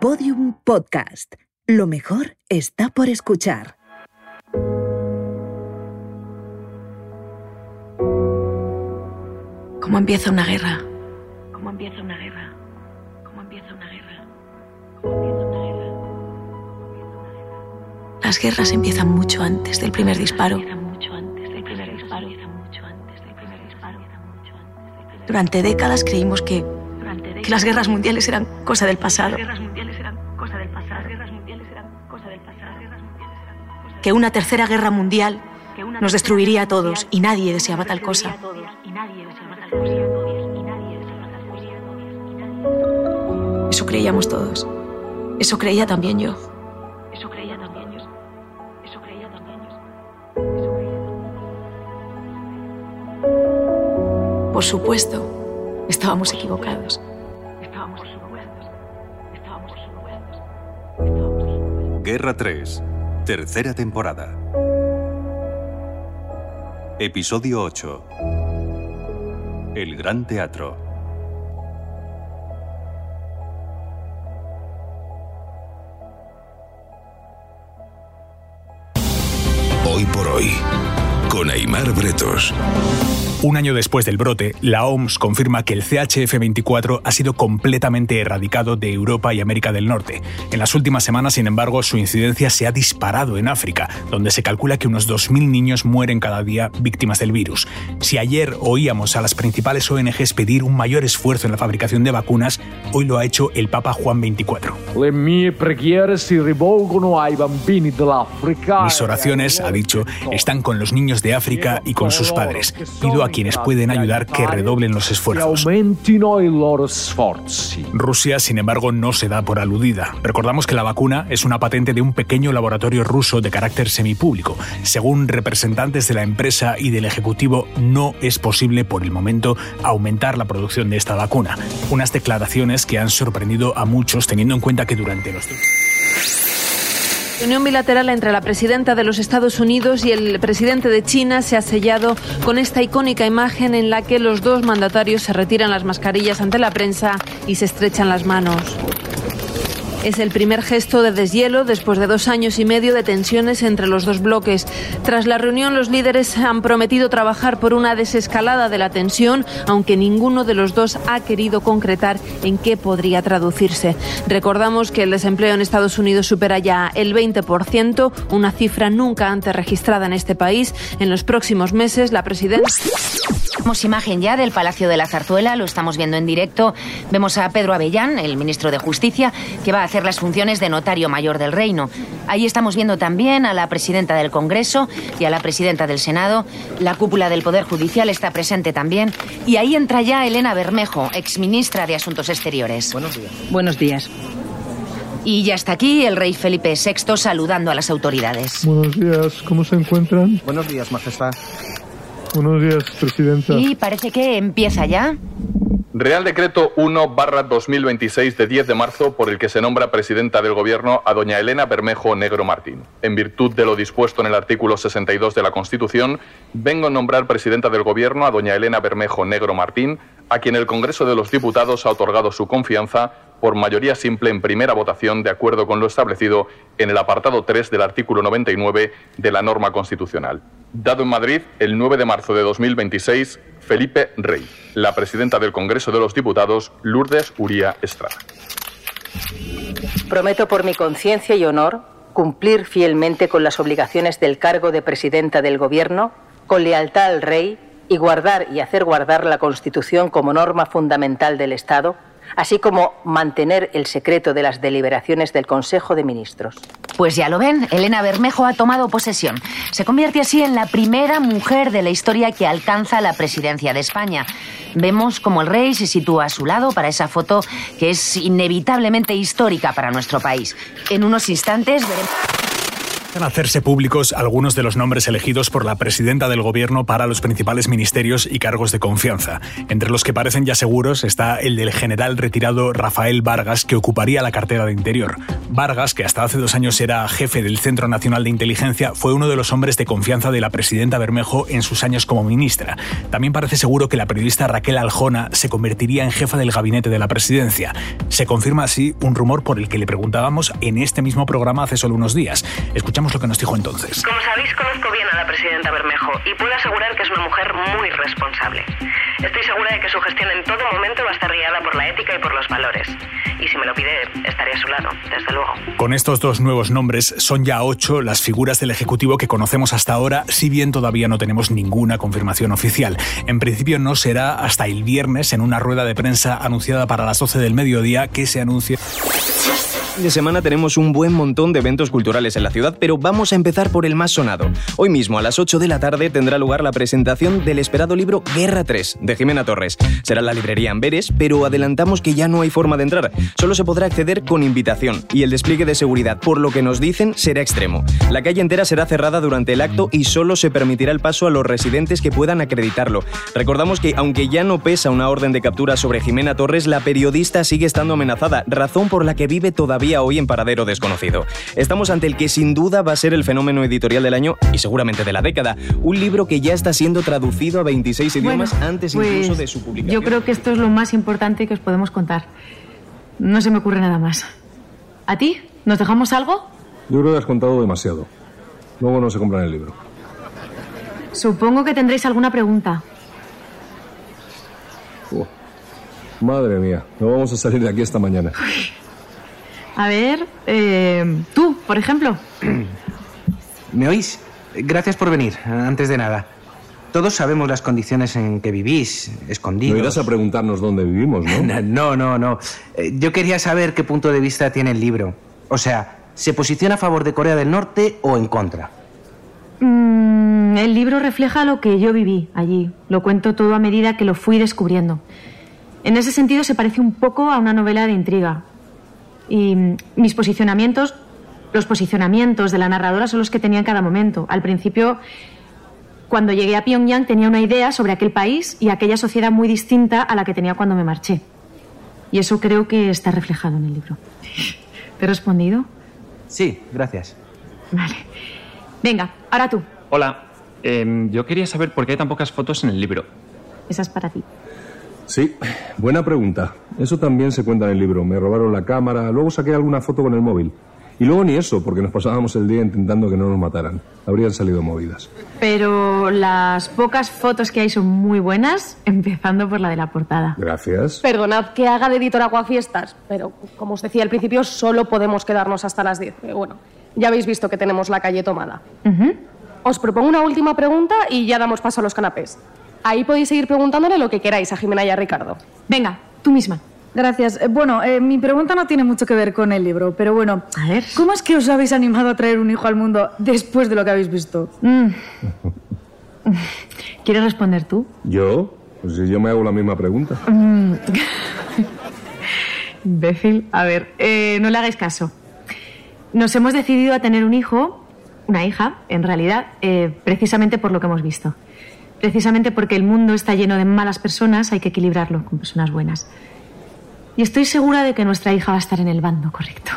Podium Podcast. Lo mejor está por escuchar. ¿Cómo empieza una guerra? ¿Cómo empieza una guerra? ¿Cómo empieza una guerra? ¿Cómo empieza una guerra? Las guerras empiezan mucho antes del primer disparo. Durante décadas creímos que, que las guerras mundiales eran cosa del pasado, que una tercera guerra mundial nos destruiría a todos y nadie deseaba tal cosa. Eso creíamos todos. Eso creía también yo. Eso creía también yo. Eso creía también yo. Eso creía también Por supuesto, estábamos equivocados. yo. Estábamos equivocados. Estábamos equivocados. Estábamos equivocados. Guerra 3, tercera temporada. Episodio 8. El Gran Teatro. Hoy por hoy, con Aymar Bretos. Un año después del brote, la OMS confirma que el CHF24 ha sido completamente erradicado de Europa y América del Norte. En las últimas semanas, sin embargo, su incidencia se ha disparado en África, donde se calcula que unos 2.000 niños mueren cada día víctimas del virus. Si ayer oíamos a las principales ONGs pedir un mayor esfuerzo en la fabricación de vacunas, hoy lo ha hecho el Papa Juan XXIV. Le mie si ai bambini. Mis oraciones, ha dicho, están con los niños de África y con sus padres. Pido a quienes pueden ayudar que redoblen los esfuerzos. Rusia, sin embargo, no se da por aludida. Recordamos que la vacuna es una patente de un pequeño laboratorio ruso de carácter semipúblico. Según representantes de la empresa y del Ejecutivo, no es posible por el momento aumentar la producción de esta vacuna. Unas declaraciones que han sorprendido a muchos teniendo en cuenta que durante los... Reunión bilateral entre la presidenta de los Estados Unidos y el presidente de China se ha sellado con esta icónica imagen en la que los dos mandatarios se retiran las mascarillas ante la prensa y se estrechan las manos. Es el primer gesto de deshielo después de dos años y medio de tensiones entre los dos bloques. Tras la reunión, los líderes han prometido trabajar por una desescalada de la tensión, aunque ninguno de los dos ha querido concretar en qué podría traducirse. Recordamos que el desempleo en Estados Unidos supera ya el 20%, una cifra nunca antes registrada en este país. En los próximos meses, la presidenta. Tenemos imagen ya del Palacio de la Zarzuela, lo estamos viendo en directo. Vemos a Pedro Avellán, el ministro de Justicia, que va a hacer las funciones de notario mayor del reino. Ahí estamos viendo también a la presidenta del Congreso y a la presidenta del Senado. La cúpula del Poder Judicial está presente también. Y ahí entra ya Elena Bermejo, exministra de Asuntos Exteriores. Buenos días. Buenos días. Y ya está aquí el rey Felipe VI saludando a las autoridades. Buenos días, ¿cómo se encuentran? Buenos días, Majestad. Buenos días, Presidenta. Y parece que empieza ya. Real Decreto 1-2026 de 10 de marzo por el que se nombra presidenta del Gobierno a doña Elena Bermejo Negro Martín. En virtud de lo dispuesto en el artículo 62 de la Constitución, vengo a nombrar presidenta del Gobierno a doña Elena Bermejo Negro Martín, a quien el Congreso de los Diputados ha otorgado su confianza por mayoría simple en primera votación de acuerdo con lo establecido en el apartado 3 del artículo 99 de la norma constitucional. Dado en Madrid el 9 de marzo de 2026, Felipe Rey, la presidenta del Congreso de los Diputados, Lourdes Uría Estrada. Prometo por mi conciencia y honor cumplir fielmente con las obligaciones del cargo de presidenta del Gobierno, con lealtad al Rey y guardar y hacer guardar la Constitución como norma fundamental del Estado, así como mantener el secreto de las deliberaciones del Consejo de Ministros. Pues ya lo ven, Elena Bermejo ha tomado posesión. Se convierte así en la primera mujer de la historia que alcanza la presidencia de España. Vemos como el rey se sitúa a su lado para esa foto que es inevitablemente histórica para nuestro país. En unos instantes veremos... A hacerse públicos algunos de los nombres elegidos por la presidenta del gobierno para los principales ministerios y cargos de confianza. Entre los que parecen ya seguros está el del general retirado Rafael Vargas, que ocuparía la cartera de Interior. Vargas, que hasta hace dos años era jefe del Centro Nacional de Inteligencia, fue uno de los hombres de confianza de la presidenta Bermejo en sus años como ministra. También parece seguro que la periodista Raquel Aljona se convertiría en jefa del gabinete de la presidencia. Se confirma así un rumor por el que le preguntábamos en este mismo programa hace solo unos días. Escuchamos lo que nos dijo entonces. Como sabéis, conozco bien a la presidenta Bermejo y puedo asegurar que es una mujer muy responsable. Estoy segura de que su gestión en todo momento va a estar guiada por la ética y por los valores. Y si me lo pide, estaré a su lado, desde luego. Con estos dos nuevos nombres, son ya ocho las figuras del Ejecutivo que conocemos hasta ahora, si bien todavía no tenemos ninguna confirmación oficial. En principio no será hasta el viernes, en una rueda de prensa anunciada para las 12 del mediodía, que se de semana tenemos un buen montón de eventos culturales en la ciudad, pero vamos a empezar por el más sonado. Hoy mismo a las 8 de la tarde tendrá lugar la presentación del esperado libro Guerra 3 de Jimena Torres. Será la librería Amberes, pero adelantamos que ya no hay forma de entrar. Solo se podrá acceder con invitación y el despliegue de seguridad, por lo que nos dicen, será extremo. La calle entera será cerrada durante el acto y solo se permitirá el paso a los residentes que puedan acreditarlo. Recordamos que aunque ya no pesa una orden de captura sobre Jimena Torres, la periodista sigue estando amenazada, razón por la que vive todavía hoy en paradero desconocido. Estamos ante el que sin duda va a ser el fenómeno editorial del año y seguramente de la década. Un libro que ya está siendo traducido a 26 idiomas antes pues, incluso de su publicación. Yo creo que esto es lo más importante que os podemos contar. No se me ocurre nada más. ¿A ti? ¿Nos dejamos algo? Yo creo que has contado demasiado. Luego no se compran el libro. Supongo que tendréis alguna pregunta. Oh, madre mía, no vamos a salir de aquí esta mañana. A ver, eh, tú, por ejemplo. ¿Me oís? Gracias por venir, antes de nada. Todos sabemos las condiciones en que vivís, escondidos. No irás a preguntarnos dónde vivimos, ¿no? no, no, no. Eh, Yo quería saber qué punto de vista tiene el libro. O sea, ¿se posiciona a favor de Corea del Norte o en contra? Mm, el libro refleja lo que yo viví allí. Lo cuento todo a medida que lo fui descubriendo. En ese sentido se parece un poco a una novela de intriga. Y mis posicionamientos, los posicionamientos de la narradora son los que tenía en cada momento. Al principio, cuando llegué a Pyongyang, tenía una idea sobre aquel país y aquella sociedad muy distinta a la que tenía cuando me marché. Y eso creo que está reflejado en el libro. ¿Te he respondido? Sí, gracias. Vale. Venga, ahora tú. Hola, em, yo quería saber por qué hay tan pocas fotos en el libro. Esa es para ti. Sí, buena pregunta. Eso también se cuenta en el libro. Me robaron la cámara, luego saqué alguna foto con el móvil. Y luego ni eso, porque nos pasábamos el día intentando que no nos mataran. Habrían salido movidas. Pero las pocas fotos que hay son muy buenas, empezando por la de la portada. Gracias. Perdonad que haga de editor aguafiestas, pero como os decía al principio, solo podemos quedarnos hasta las 10. Pero bueno, ya habéis visto que tenemos la calle tomada. Os propongo una última pregunta y ya damos paso a los canapés. Ahí podéis seguir preguntándole lo que queráis a Jimena y a Ricardo. Venga, tú misma. Gracias. Eh, Bueno, eh, mi pregunta no tiene mucho que ver con el libro, pero bueno, a ver. ¿cómo es que os habéis animado a traer un hijo al mundo después de lo que habéis visto? Mm. ¿Quieres responder tú? ¿Yo? Pues si yo me hago la misma pregunta. Mm. Imbécil. A ver, eh, no le hagáis caso. Nos hemos decidido a tener un hijo, una hija, en realidad, eh, precisamente por lo que hemos visto. Precisamente porque el mundo está lleno de malas personas, hay que equilibrarlo con personas buenas. Y estoy segura de que nuestra hija va a estar en el bando correcto.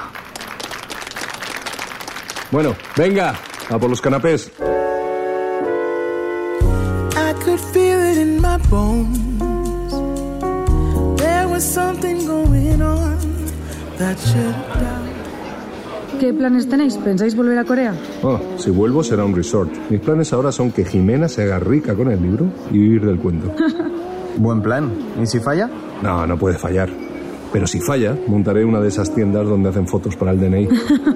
Bueno, venga, a por los canapés. I could feel it in my bones. There was something going on that should ¿Qué planes tenéis? ¿Pensáis volver a Corea? Oh, si vuelvo será un resort. Mis planes ahora son que Jimena se haga rica con el libro y vivir del cuento. Buen plan. ¿Y si falla? No, no puede fallar. Pero si falla, montaré una de esas tiendas donde hacen fotos para el DNI.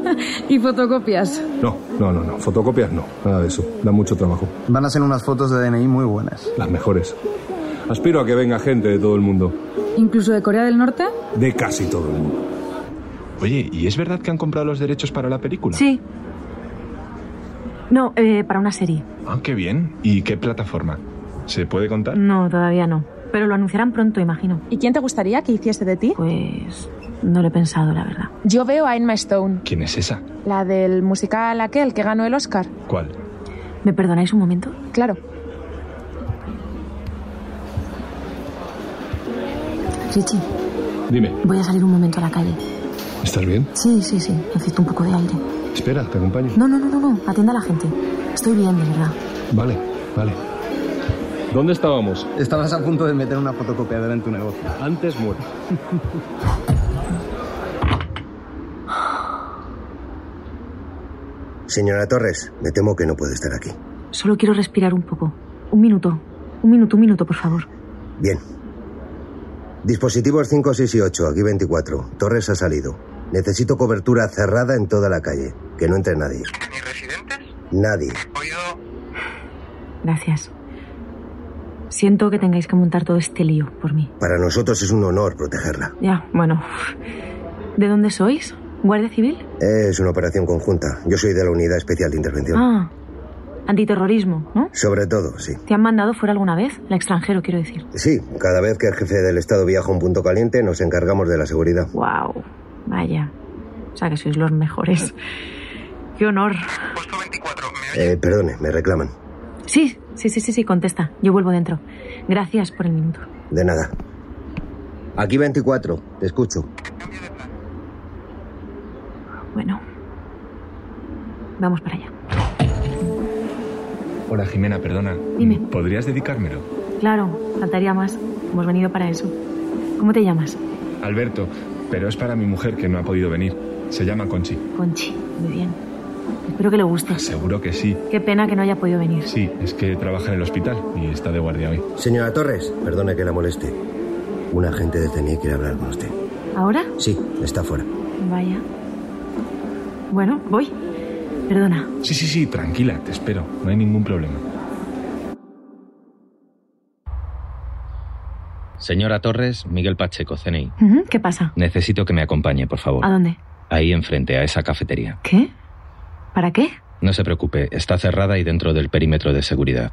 ¿Y fotocopias? No, no, no, no. Fotocopias no. Nada de eso. Da mucho trabajo. Van a ser unas fotos de DNI muy buenas. Las mejores. Aspiro a que venga gente de todo el mundo. ¿Incluso de Corea del Norte? De casi todo el mundo. Oye, ¿y es verdad que han comprado los derechos para la película? Sí. No, eh, para una serie. Ah, qué bien. ¿Y qué plataforma? ¿Se puede contar? No, todavía no. Pero lo anunciarán pronto, imagino. ¿Y quién te gustaría que hiciese de ti? Pues no lo he pensado, la verdad. Yo veo a Emma Stone, ¿Quién es esa? la del musical aquel que ganó el Oscar. ¿Cuál? ¿Me perdonáis un momento? Claro. Richie, Dime, voy a salir un momento a la calle. ¿Estás bien? Sí, sí, sí. Necesito un poco de aire. Espera, te acompaño. No, no, no, no, no. Atienda a la gente. Estoy bien, de verdad. Vale, vale. ¿Dónde estábamos? Estabas a punto de meter una fotocopiadora en tu negocio. Antes muero. Señora Torres, me temo que no puede estar aquí. Solo quiero respirar un poco. Un minuto. Un minuto, un minuto, por favor. Bien. Dispositivos 5, 6 y 8, aquí 24. Torres ha salido. Necesito cobertura cerrada en toda la calle. Que no entre nadie. ¿Ni residentes? Nadie. Gracias. Siento que tengáis que montar todo este lío por mí. Para nosotros es un honor protegerla. Ya, bueno. ¿De dónde sois? ¿Guardia Civil? Es una operación conjunta. Yo soy de la Unidad Especial de Intervención. Ah, antiterrorismo, ¿no? Sobre todo, sí. ¿Te han mandado fuera alguna vez? La extranjero, quiero decir. Sí, cada vez que el jefe del Estado viaja a un punto caliente, nos encargamos de la seguridad. Wow, vaya. O sea que sois los mejores. Qué honor. Eh, perdone, me reclaman. Sí, sí, sí, sí, sí, contesta. Yo vuelvo dentro. Gracias por el minuto. De nada. Aquí 24, te escucho. Bueno. Vamos para allá. Hola, Jimena, perdona. Dime. ¿Podrías dedicármelo? Claro, faltaría más. Hemos venido para eso. ¿Cómo te llamas? Alberto, pero es para mi mujer que no ha podido venir. Se llama Conchi. Conchi. Muy bien. Espero que le guste. Seguro que sí. Qué pena que no haya podido venir. Sí, es que trabaja en el hospital y está de guardia hoy. Señora Torres, perdone que la moleste. Un agente de CNI quiere hablar con usted. ¿Ahora? Sí, está fuera. Vaya. Bueno, voy. Perdona. Sí, sí, sí, tranquila, te espero. No hay ningún problema. Señora Torres, Miguel Pacheco, CNI. ¿Qué pasa? Necesito que me acompañe, por favor. ¿A dónde? Ahí enfrente, a esa cafetería. ¿Qué? ¿Para qué? No se preocupe, está cerrada y dentro del perímetro de seguridad.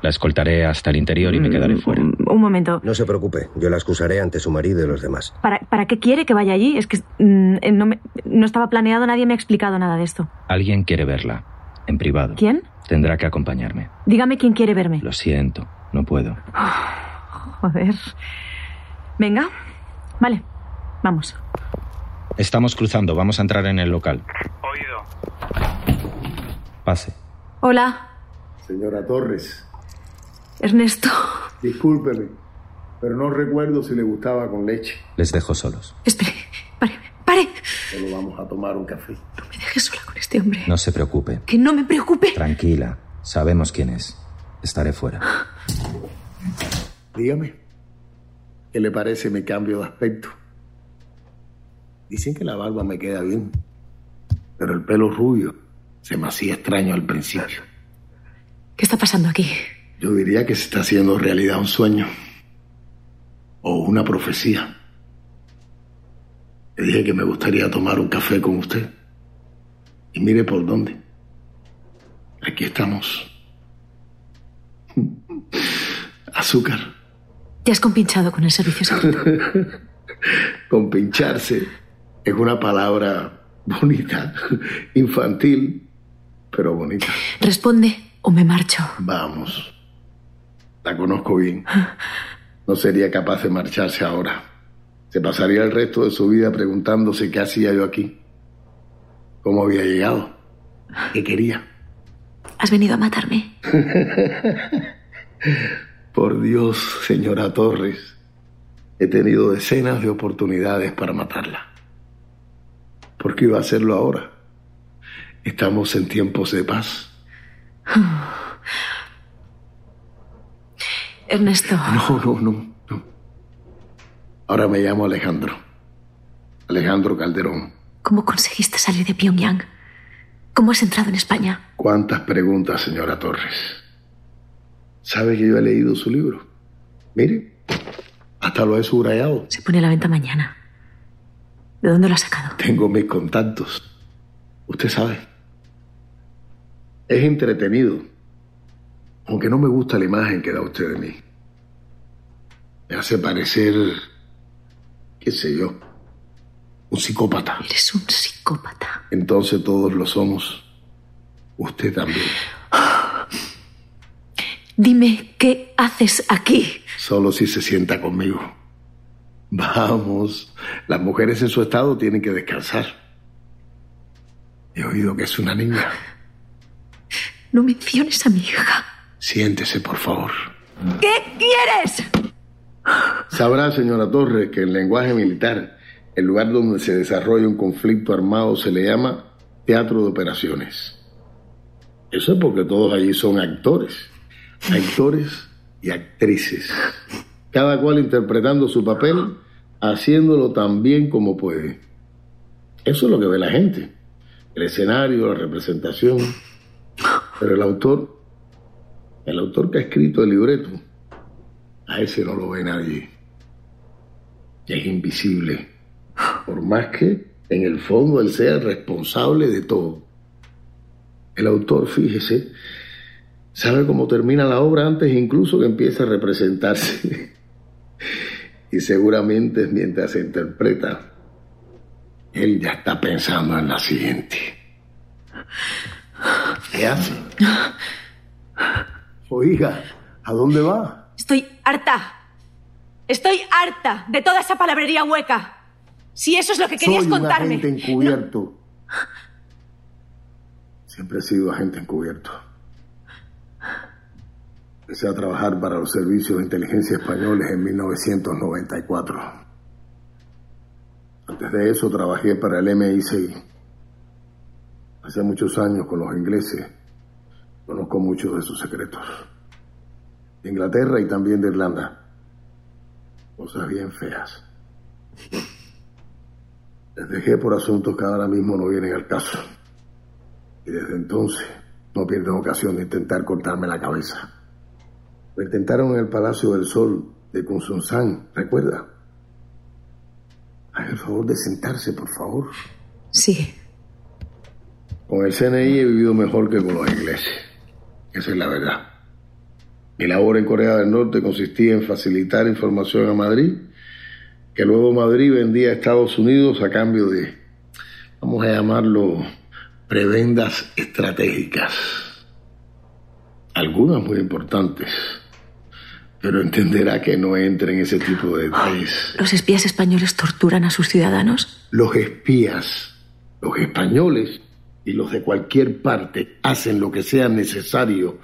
La escoltaré hasta el interior y me quedaré fuera. Un momento. No se preocupe, yo la excusaré ante su marido y los demás. ¿Para, ¿Para qué quiere que vaya allí? Es que mm, eh, no, me- no estaba planeado, nadie me ha explicado nada de esto. Alguien quiere verla, en privado. ¿Quién? Tendrá que acompañarme. Dígame quién quiere verme. Lo siento, no puedo. Joder. Venga. Vale. Vamos. Estamos cruzando, vamos a entrar en el local. Pase. Hola, Señora Torres, Ernesto. discúlpeme, pero no recuerdo si le gustaba con leche. Les dejo solos. Pare. Solo vamos a tomar un café. Me dejes sola con este hombre. No se preocupe. Que no me preocupe. Tranquila, sabemos quién es. Estaré fuera. Dígame, ¿qué le parece mi cambio de aspecto? Dicen que la barba me queda bien, pero el pelo rubio se me hacía extraño al principio. ¿Qué está pasando aquí? Yo diría que se está haciendo realidad un sueño o una profecía. Le dije que me gustaría tomar un café con usted. Y mire por dónde. Aquí estamos. Azúcar. Te has compinchado con el servicio secreto. Con pincharse es una palabra bonita, infantil, pero bonita. Responde o me marcho. Vamos. La conozco bien. No sería capaz de marcharse ahora. Se pasaría el resto de su vida preguntándose qué hacía yo aquí. ¿Cómo había llegado? ¿Qué quería? Has venido a matarme. Por Dios, señora Torres, he tenido decenas de oportunidades para matarla. ¿Por qué iba a hacerlo ahora? Estamos en tiempos de paz. Ernesto. No, no, no, no. Ahora me llamo Alejandro. Alejandro Calderón. ¿Cómo conseguiste salir de Pyongyang? ¿Cómo has entrado en España? ¿Cuántas preguntas, señora Torres? ¿Sabe que yo he leído su libro? Mire, hasta lo he subrayado. Se pone a la venta mañana. ¿De dónde lo has sacado? Tengo mis contactos. Usted sabe. Es entretenido. Aunque no me gusta la imagen que da usted de mí. Me hace parecer, qué sé yo, un psicópata. Eres un psicópata. Entonces todos lo somos. Usted también. Dime, ¿qué haces aquí? Solo si se sienta conmigo. Vamos, las mujeres en su estado tienen que descansar. He oído que es una niña. No menciones a mi hija. Siéntese, por favor. ¿Qué quieres? Sabrá, señora Torres, que en lenguaje militar, el lugar donde se desarrolla un conflicto armado se le llama teatro de operaciones. Eso es porque todos allí son actores. Actores y actrices. Cada cual interpretando su papel, haciéndolo tan bien como puede. Eso es lo que ve la gente. El escenario, la representación. Pero el autor, el autor que ha escrito el libreto, a ese no lo ve nadie. Es invisible. Por más que en el fondo él sea el responsable de todo. El autor, fíjese, sabe cómo termina la obra antes incluso que empiece a representarse. y seguramente mientras se interpreta, él ya está pensando en la siguiente. ¿Qué hace? Oiga, ¿a dónde va? Estoy harta. Estoy harta de toda esa palabrería hueca. Si eso es lo que querías Soy contarme. un agente encubierto. Siempre he sido agente encubierto. Empecé a trabajar para los servicios de inteligencia españoles en 1994. Antes de eso trabajé para el MI6. Hace muchos años con los ingleses. Conozco muchos de sus secretos. De Inglaterra y también de Irlanda. Cosas bien feas. Les dejé por asuntos que ahora mismo no vienen al caso. Y desde entonces no pierden ocasión de intentar cortarme la cabeza. Lo intentaron en el Palacio del Sol de Kunsunsan, ¿recuerda? Haga el favor de sentarse, por favor. Sí. Con el CNI he vivido mejor que con los ingleses. Esa es la verdad. Mi labor en Corea del Norte consistía en facilitar información a Madrid, que luego Madrid vendía a Estados Unidos a cambio de, vamos a llamarlo, prebendas estratégicas. Algunas muy importantes. Pero entenderá que no entre en ese tipo de detalles. ¿Los espías españoles torturan a sus ciudadanos? Los espías, los españoles y los de cualquier parte hacen lo que sea necesario,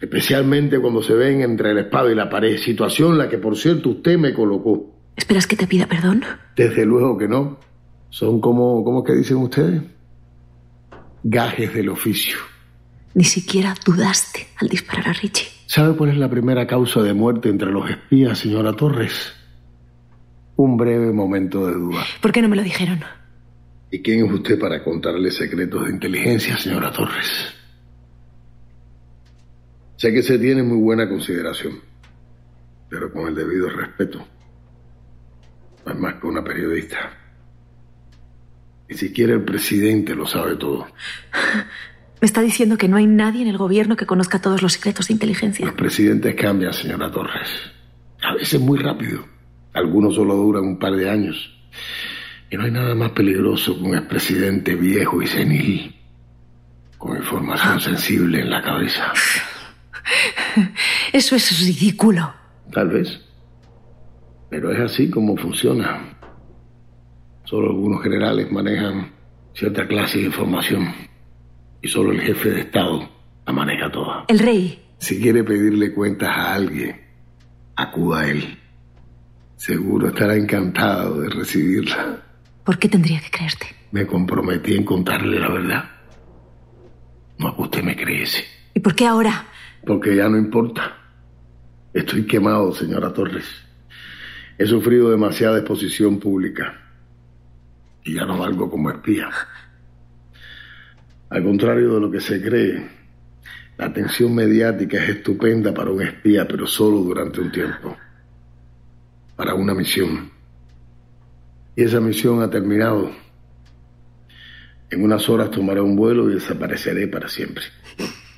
especialmente cuando se ven entre la espada y la pared, situación la que por cierto usted me colocó. ¿Esperas que te pida perdón? Desde luego que no. Son como, ¿cómo que dicen ustedes? Gajes del oficio. Ni siquiera dudaste al disparar a Richie. ¿Sabe cuál es la primera causa de muerte entre los espías, señora Torres? Un breve momento de duda. ¿Por qué no me lo dijeron? ¿Y quién es usted para contarle secretos de inteligencia, señora Torres? Sé que se tiene muy buena consideración, pero con el debido respeto. No es más que una periodista. Ni siquiera el presidente lo sabe todo. Me está diciendo que no hay nadie en el gobierno que conozca todos los secretos de inteligencia. Los presidentes cambian, señora Torres. A veces muy rápido. Algunos solo duran un par de años. Y no hay nada más peligroso que un expresidente viejo y senil, con información sensible en la cabeza. Eso es ridículo. Tal vez. Pero es así como funciona. Solo algunos generales manejan cierta clase de información. Y solo el jefe de Estado la maneja toda. El rey. Si quiere pedirle cuentas a alguien, acuda a él. Seguro estará encantado de recibirla. ¿Por qué tendría que creerte? Me comprometí en contarle la verdad. No usted me creyese. ¿Y por qué ahora? Porque ya no importa. Estoy quemado, señora Torres. He sufrido demasiada exposición pública. Y ya no valgo como espía. Al contrario de lo que se cree, la atención mediática es estupenda para un espía, pero solo durante un tiempo. Para una misión. Y esa misión ha terminado. En unas horas tomaré un vuelo y desapareceré para siempre.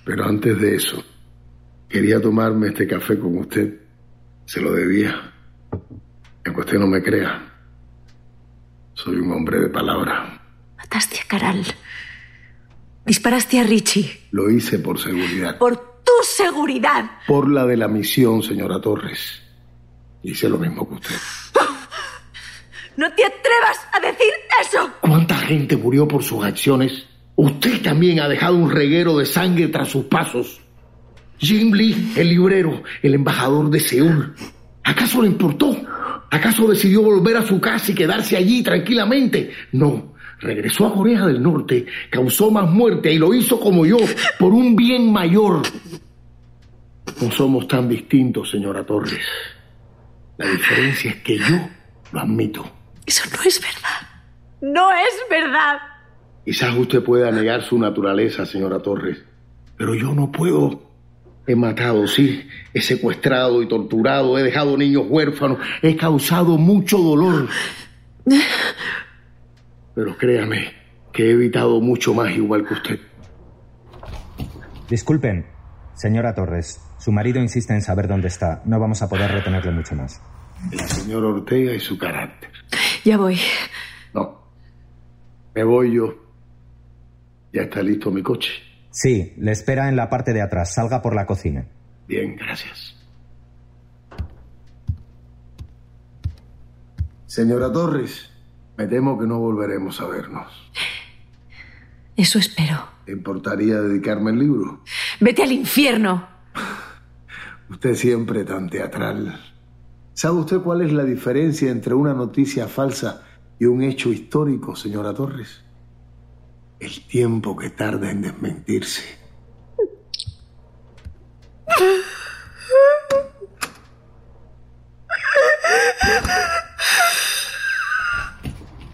Pero antes de eso, quería tomarme este café con usted. Se lo debía. Aunque usted no me crea. Soy un hombre de palabra. Mataste Caral. Disparaste a Richie. Lo hice por seguridad. Por tu seguridad. Por la de la misión, señora Torres. Hice lo mismo que usted. No te atrevas a decir eso. ¿Cuánta gente murió por sus acciones? Usted también ha dejado un reguero de sangre tras sus pasos. Jim Lee, el librero, el embajador de Seúl. ¿Acaso le importó? ¿Acaso decidió volver a su casa y quedarse allí tranquilamente? No. Regresó a Corea del Norte, causó más muerte y lo hizo como yo, por un bien mayor. No somos tan distintos, señora Torres. La diferencia es que yo lo admito. Eso no es verdad. No es verdad. Quizás usted pueda negar su naturaleza, señora Torres, pero yo no puedo. He matado, sí, he secuestrado y torturado, he dejado niños huérfanos, he causado mucho dolor. Pero créame que he evitado mucho más igual que usted. Disculpen, señora Torres. Su marido insiste en saber dónde está. No vamos a poder retenerle mucho más. El señor Ortega y su carácter. Ya voy. No. Me voy yo. Ya está listo mi coche. Sí, le espera en la parte de atrás. Salga por la cocina. Bien, gracias. Señora Torres, me temo que no volveremos a vernos. Eso espero. ¿Te importaría dedicarme el libro? Vete al infierno. Usted siempre tan teatral. ¿Sabe usted cuál es la diferencia entre una noticia falsa y un hecho histórico, señora Torres? El tiempo que tarda en desmentirse.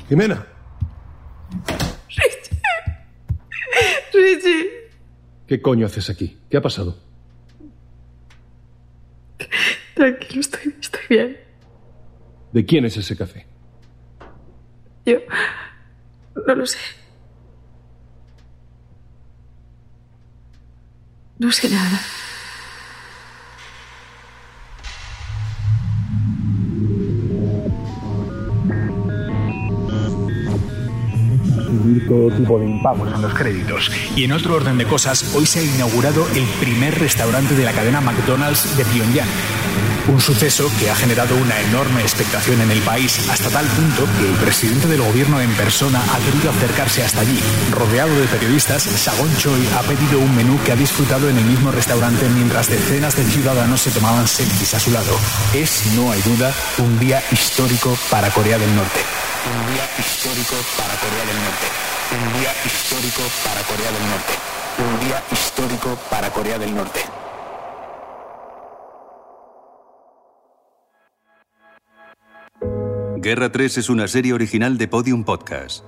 Jimena. Richie. Richie. ¿Qué coño haces aquí? ¿Qué ha pasado? Tranquilo, estoy, estoy bien. ¿De quién es ese café? Yo. No lo sé. No sé nada. Todo tipo de impagos en los créditos. Y en otro orden de cosas, hoy se ha inaugurado el primer restaurante de la cadena McDonald's de Pyongyang. Un suceso que ha generado una enorme expectación en el país, hasta tal punto que el presidente del gobierno en persona ha querido acercarse hasta allí. Rodeado de periodistas, Sagon Choi ha pedido un menú que ha disfrutado en el mismo restaurante mientras decenas de ciudadanos se tomaban selfies a su lado. Es, no hay duda, un día histórico para Corea del Norte. Un día histórico para Corea del Norte. Un día histórico para Corea del Norte. Un día histórico para Corea del Norte. Guerra 3 es una serie original de Podium Podcast.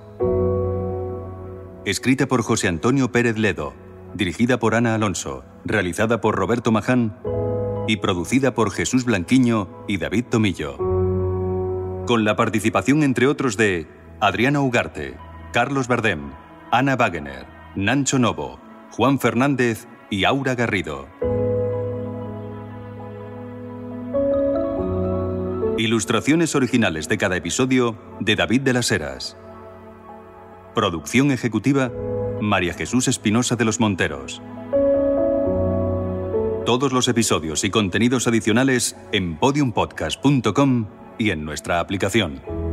Escrita por José Antonio Pérez Ledo, dirigida por Ana Alonso, realizada por Roberto Maján y producida por Jesús Blanquiño y David Tomillo. Con la participación entre otros de Adriana Ugarte, Carlos Verdem, Ana Wagener, Nancho Novo, Juan Fernández y Aura Garrido. Ilustraciones originales de cada episodio de David de las Heras. Producción ejecutiva María Jesús Espinosa de los Monteros. Todos los episodios y contenidos adicionales en podiumpodcast.com y en nuestra aplicación.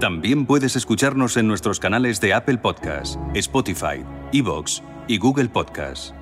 También puedes escucharnos en nuestros canales de Apple Podcast, Spotify, Evox y Google Podcast.